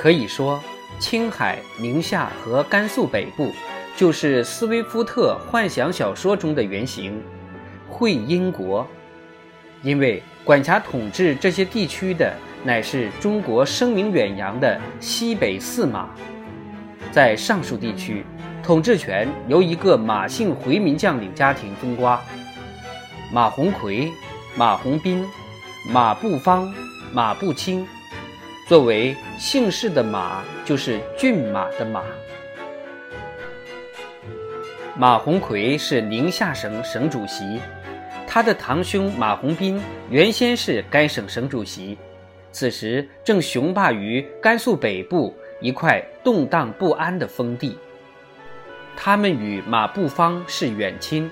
可以说，青海、宁夏和甘肃北部就是斯威夫特幻想小说中的原型——会阴国。因为管辖统治这些地区的乃是中国声名远扬的西北四马，在上述地区，统治权由一个马姓回民将领家庭分瓜：马鸿逵、马鸿宾、马步芳、马步青。作为姓氏的马，就是骏马的马。马鸿逵是宁夏省省主席。他的堂兄马鸿宾原先是该省省主席，此时正雄霸于甘肃北部一块动荡不安的封地。他们与马步芳是远亲，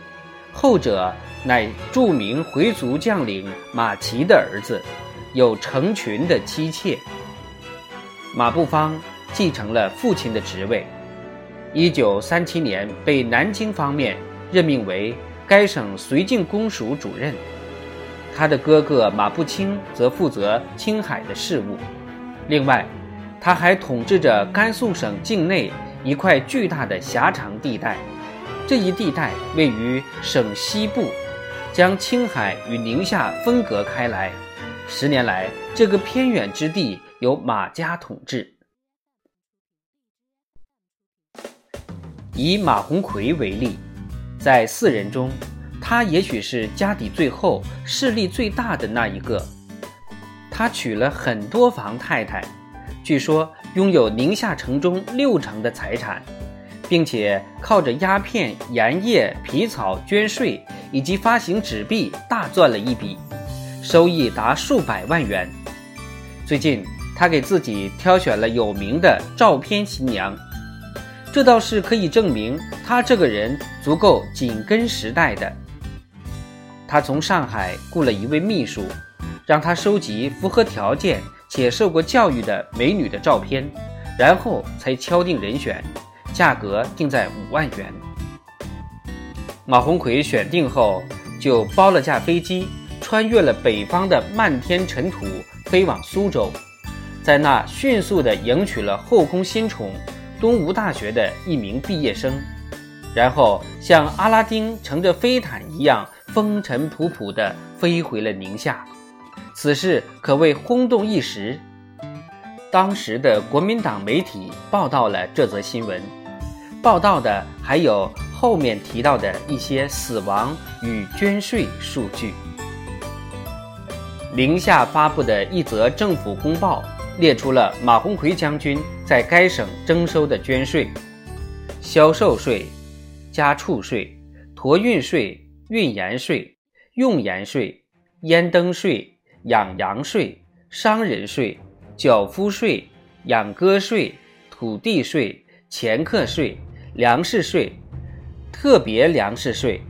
后者乃著名回族将领马齐的儿子，有成群的妻妾。马步芳继承了父亲的职位，一九三七年被南京方面任命为。该省绥靖公署主任，他的哥哥马步青则负责青海的事务。另外，他还统治着甘肃省境内一块巨大的狭长地带，这一地带位于省西部，将青海与宁夏分隔开来。十年来，这个偏远之地由马家统治。以马鸿逵为例。在四人中，他也许是家底最厚、势力最大的那一个。他娶了很多房太太，据说拥有宁夏城中六成的财产，并且靠着鸦片、盐业、皮草、捐税以及发行纸币大赚了一笔，收益达数百万元。最近，他给自己挑选了有名的照片新娘。这倒是可以证明他这个人足够紧跟时代的。他从上海雇了一位秘书，让他收集符合条件且受过教育的美女的照片，然后才敲定人选，价格定在五万元。马鸿逵选定后，就包了架飞机，穿越了北方的漫天尘土，飞往苏州，在那迅速地迎娶了后宫新宠。东吴大学的一名毕业生，然后像阿拉丁乘着飞毯一样风尘仆仆地飞回了宁夏。此事可谓轰动一时，当时的国民党媒体报道了这则新闻，报道的还有后面提到的一些死亡与捐税数据。宁夏发布的一则政府公报。列出了马鸿逵将军在该省征收的捐税、销售税、家畜税、驮运税、运盐税、用盐税、烟灯税、养羊税、商人税、缴夫税、养鸽税、土地税、掮客税、粮食税、特别粮食税、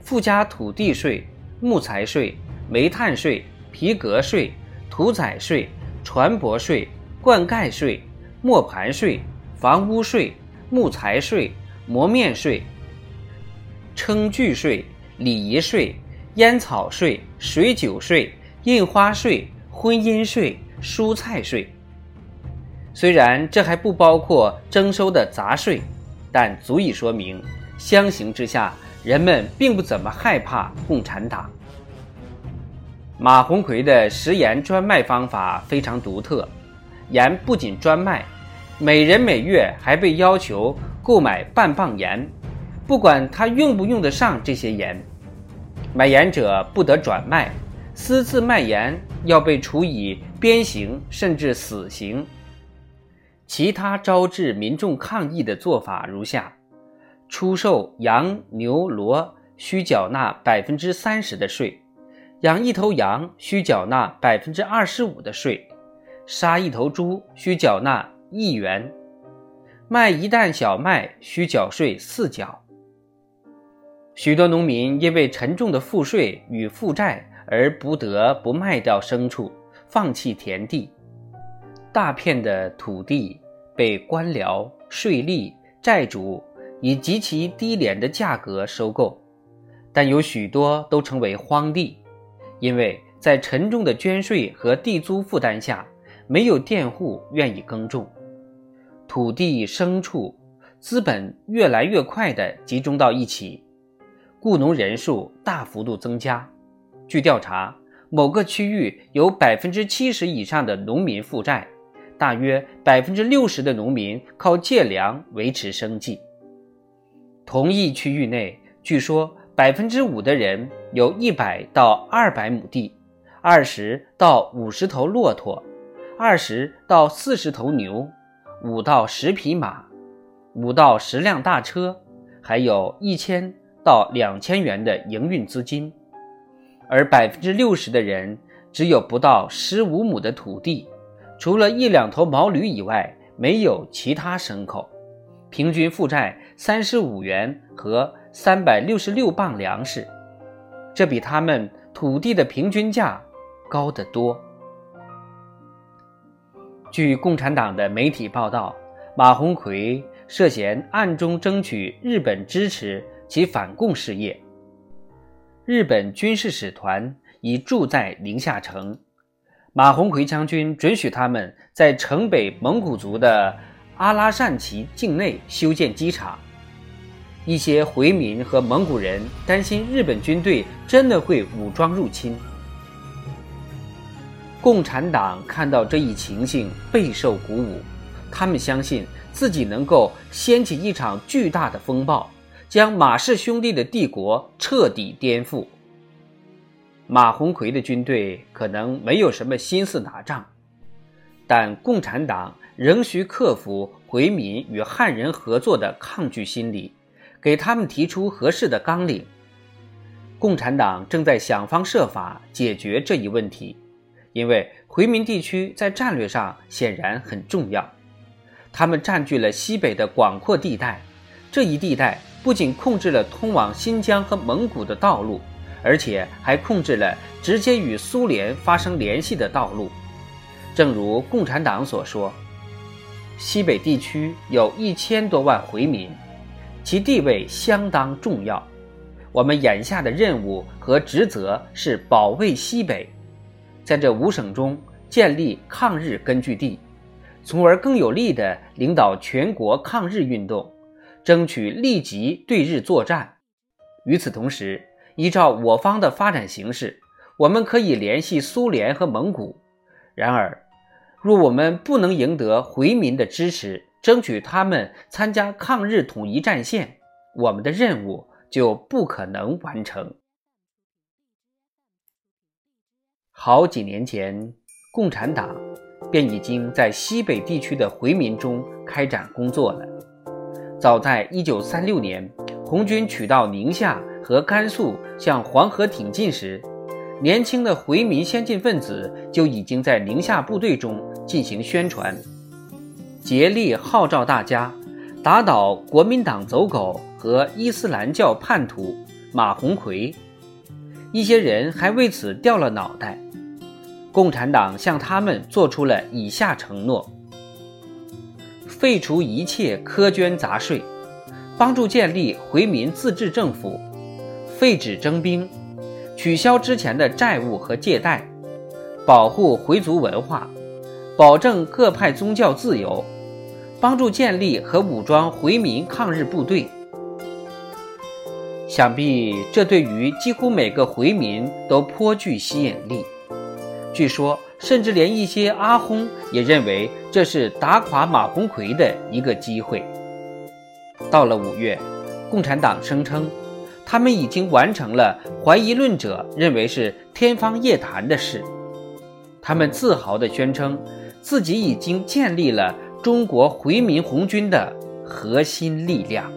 附加土地税、木材税、煤炭税、皮革税、屠宰税。船舶税、灌溉税、磨盘税、房屋税、木材税、磨面税、称具税、礼仪税、烟草税、水酒税、印花税、婚姻税、蔬菜税。虽然这还不包括征收的杂税，但足以说明，相形之下，人们并不怎么害怕共产党。马鸿逵的食盐专卖方法非常独特，盐不仅专卖，每人每月还被要求购买半磅盐，不管他用不用得上这些盐。买盐者不得转卖，私自卖盐要被处以鞭刑甚至死刑。其他招致民众抗议的做法如下：出售羊、牛、骡需缴纳百分之三十的税。养一头羊需缴纳百分之二十五的税，杀一头猪需缴纳一元，卖一担小麦需缴税四角。许多农民因为沉重的赋税与负债而不得不卖掉牲畜，放弃田地，大片的土地被官僚、税吏、债主以极其低廉的价格收购，但有许多都成为荒地。因为在沉重的捐税和地租负担下，没有佃户愿意耕种。土地、牲畜、资本越来越快地集中到一起，雇农人数大幅度增加。据调查，某个区域有百分之七十以上的农民负债，大约百分之六十的农民靠借粮维持生计。同一区域内，据说百分之五的人有一百到二百亩地，二十到五十头骆驼，二十到四十头牛，五到十匹马，五到十辆大车，还有一千到两千元的营运资金。而百分之六十的人只有不到十五亩的土地，除了一两头毛驴以外，没有其他牲口。平均负债三十五元和三百六十六磅粮食，这比他们土地的平均价高得多。据共产党的媒体报道，马鸿逵涉嫌暗中争取日本支持其反共事业。日本军事使团已住在宁夏城，马鸿逵将军准许他们在城北蒙古族的。阿拉善旗境内修建机场，一些回民和蒙古人担心日本军队真的会武装入侵。共产党看到这一情形，备受鼓舞，他们相信自己能够掀起一场巨大的风暴，将马氏兄弟的帝国彻底颠覆。马鸿逵的军队可能没有什么心思打仗，但共产党。仍需克服回民与汉人合作的抗拒心理，给他们提出合适的纲领。共产党正在想方设法解决这一问题，因为回民地区在战略上显然很重要。他们占据了西北的广阔地带，这一地带不仅控制了通往新疆和蒙古的道路，而且还控制了直接与苏联发生联系的道路。正如共产党所说。西北地区有一千多万回民，其地位相当重要。我们眼下的任务和职责是保卫西北，在这五省中建立抗日根据地，从而更有力地领导全国抗日运动，争取立即对日作战。与此同时，依照我方的发展形势，我们可以联系苏联和蒙古。然而，若我们不能赢得回民的支持，争取他们参加抗日统一战线，我们的任务就不可能完成。好几年前，共产党便已经在西北地区的回民中开展工作了。早在1936年，红军取到宁夏和甘肃，向黄河挺进时，年轻的回民先进分子就已经在宁夏部队中。进行宣传，竭力号召大家打倒国民党走狗和伊斯兰教叛徒马鸿逵。一些人还为此掉了脑袋。共产党向他们做出了以下承诺：废除一切苛捐杂税，帮助建立回民自治政府，废止征兵，取消之前的债务和借贷，保护回族文化。保证各派宗教自由，帮助建立和武装回民抗日部队。想必这对于几乎每个回民都颇具吸引力。据说，甚至连一些阿訇也认为这是打垮马鸿逵的一个机会。到了五月，共产党声称，他们已经完成了怀疑论者认为是天方夜谭的事。他们自豪地宣称。自己已经建立了中国回民红军的核心力量。